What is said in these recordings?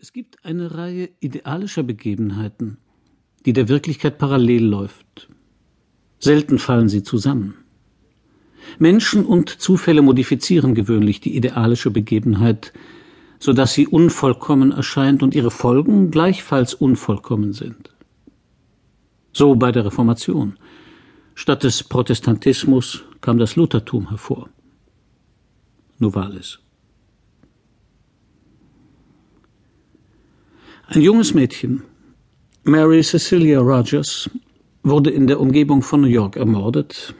Es gibt eine Reihe idealischer Begebenheiten, die der Wirklichkeit parallel läuft. Selten fallen sie zusammen. Menschen und Zufälle modifizieren gewöhnlich die idealische Begebenheit, so dass sie unvollkommen erscheint und ihre Folgen gleichfalls unvollkommen sind. So bei der Reformation. Statt des Protestantismus kam das Luthertum hervor. Novalis. Ein junges Mädchen, Mary Cecilia Rogers, wurde in der Umgebung von New York ermordet.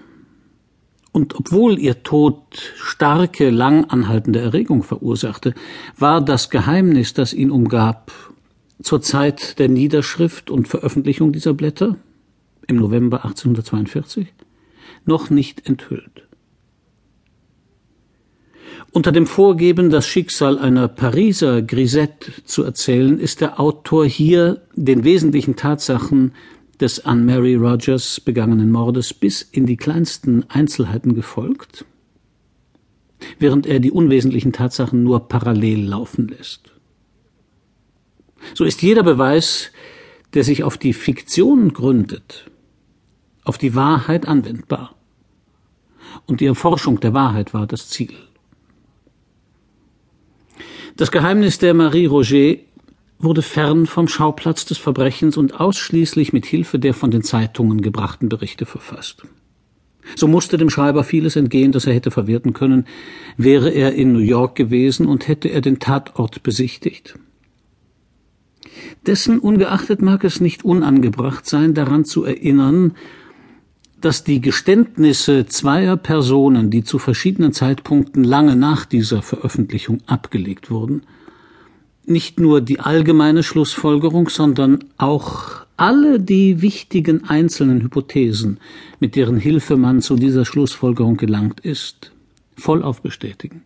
Und obwohl ihr Tod starke, lang anhaltende Erregung verursachte, war das Geheimnis, das ihn umgab, zur Zeit der Niederschrift und Veröffentlichung dieser Blätter im November 1842 noch nicht enthüllt. Unter dem Vorgeben, das Schicksal einer Pariser Grisette zu erzählen, ist der Autor hier den wesentlichen Tatsachen des an Mary Rogers begangenen Mordes bis in die kleinsten Einzelheiten gefolgt, während er die unwesentlichen Tatsachen nur parallel laufen lässt. So ist jeder Beweis, der sich auf die Fiktion gründet, auf die Wahrheit anwendbar. Und die Erforschung der Wahrheit war das Ziel. Das Geheimnis der Marie Roger wurde fern vom Schauplatz des Verbrechens und ausschließlich mit Hilfe der von den Zeitungen gebrachten Berichte verfasst. So musste dem Schreiber vieles entgehen, das er hätte verwerten können, wäre er in New York gewesen und hätte er den Tatort besichtigt. Dessen ungeachtet mag es nicht unangebracht sein, daran zu erinnern, dass die Geständnisse zweier Personen, die zu verschiedenen Zeitpunkten lange nach dieser Veröffentlichung abgelegt wurden, nicht nur die allgemeine Schlussfolgerung, sondern auch alle die wichtigen einzelnen Hypothesen, mit deren Hilfe man zu dieser Schlussfolgerung gelangt ist, vollauf bestätigen.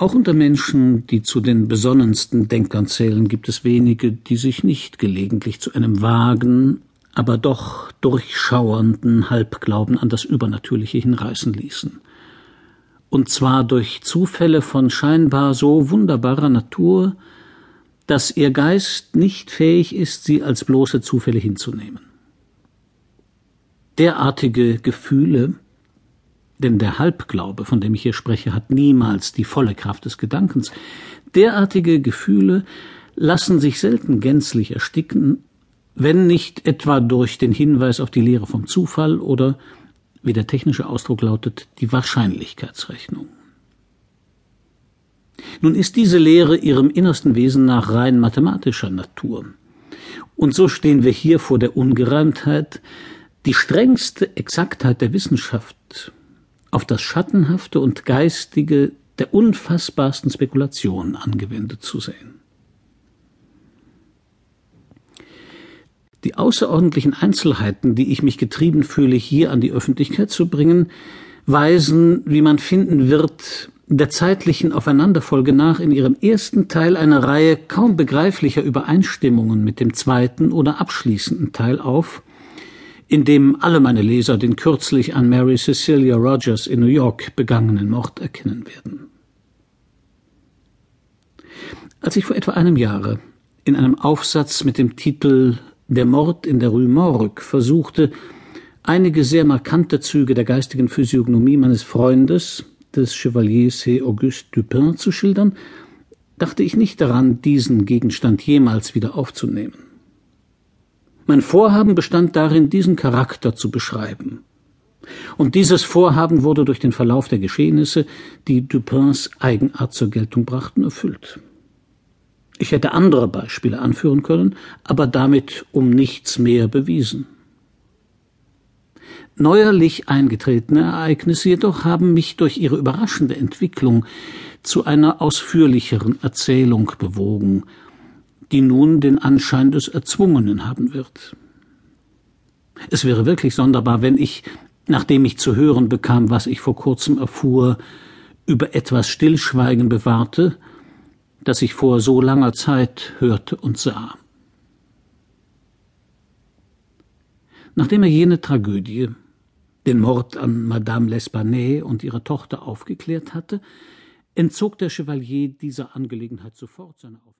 Auch unter Menschen, die zu den besonnensten Denkern zählen, gibt es wenige, die sich nicht gelegentlich zu einem vagen, aber doch durchschauernden Halbglauben an das Übernatürliche hinreißen ließen. Und zwar durch Zufälle von scheinbar so wunderbarer Natur, dass ihr Geist nicht fähig ist, sie als bloße Zufälle hinzunehmen. Derartige Gefühle denn der Halbglaube, von dem ich hier spreche, hat niemals die volle Kraft des Gedankens. Derartige Gefühle lassen sich selten gänzlich ersticken, wenn nicht etwa durch den Hinweis auf die Lehre vom Zufall oder, wie der technische Ausdruck lautet, die Wahrscheinlichkeitsrechnung. Nun ist diese Lehre ihrem innersten Wesen nach rein mathematischer Natur. Und so stehen wir hier vor der Ungereimtheit, die strengste Exaktheit der Wissenschaft auf das Schattenhafte und Geistige der unfassbarsten Spekulationen angewendet zu sehen. Die außerordentlichen Einzelheiten, die ich mich getrieben fühle, hier an die Öffentlichkeit zu bringen, weisen, wie man finden wird, der zeitlichen Aufeinanderfolge nach in ihrem ersten Teil eine Reihe kaum begreiflicher Übereinstimmungen mit dem zweiten oder abschließenden Teil auf, in dem alle meine Leser den kürzlich an Mary Cecilia Rogers in New York begangenen Mord erkennen werden. Als ich vor etwa einem Jahre in einem Aufsatz mit dem Titel Der Mord in der Rue Morgue versuchte, einige sehr markante Züge der geistigen Physiognomie meines Freundes, des Chevalier C. Auguste Dupin, zu schildern, dachte ich nicht daran, diesen Gegenstand jemals wieder aufzunehmen. Mein Vorhaben bestand darin, diesen Charakter zu beschreiben. Und dieses Vorhaben wurde durch den Verlauf der Geschehnisse, die Dupins Eigenart zur Geltung brachten, erfüllt. Ich hätte andere Beispiele anführen können, aber damit um nichts mehr bewiesen. Neuerlich eingetretene Ereignisse jedoch haben mich durch ihre überraschende Entwicklung zu einer ausführlicheren Erzählung bewogen die nun den Anschein des Erzwungenen haben wird. Es wäre wirklich sonderbar, wenn ich, nachdem ich zu hören bekam, was ich vor kurzem erfuhr, über etwas Stillschweigen bewahrte, das ich vor so langer Zeit hörte und sah. Nachdem er jene Tragödie, den Mord an Madame L'Espanaye und ihrer Tochter aufgeklärt hatte, entzog der Chevalier dieser Angelegenheit sofort seine Aufmerksamkeit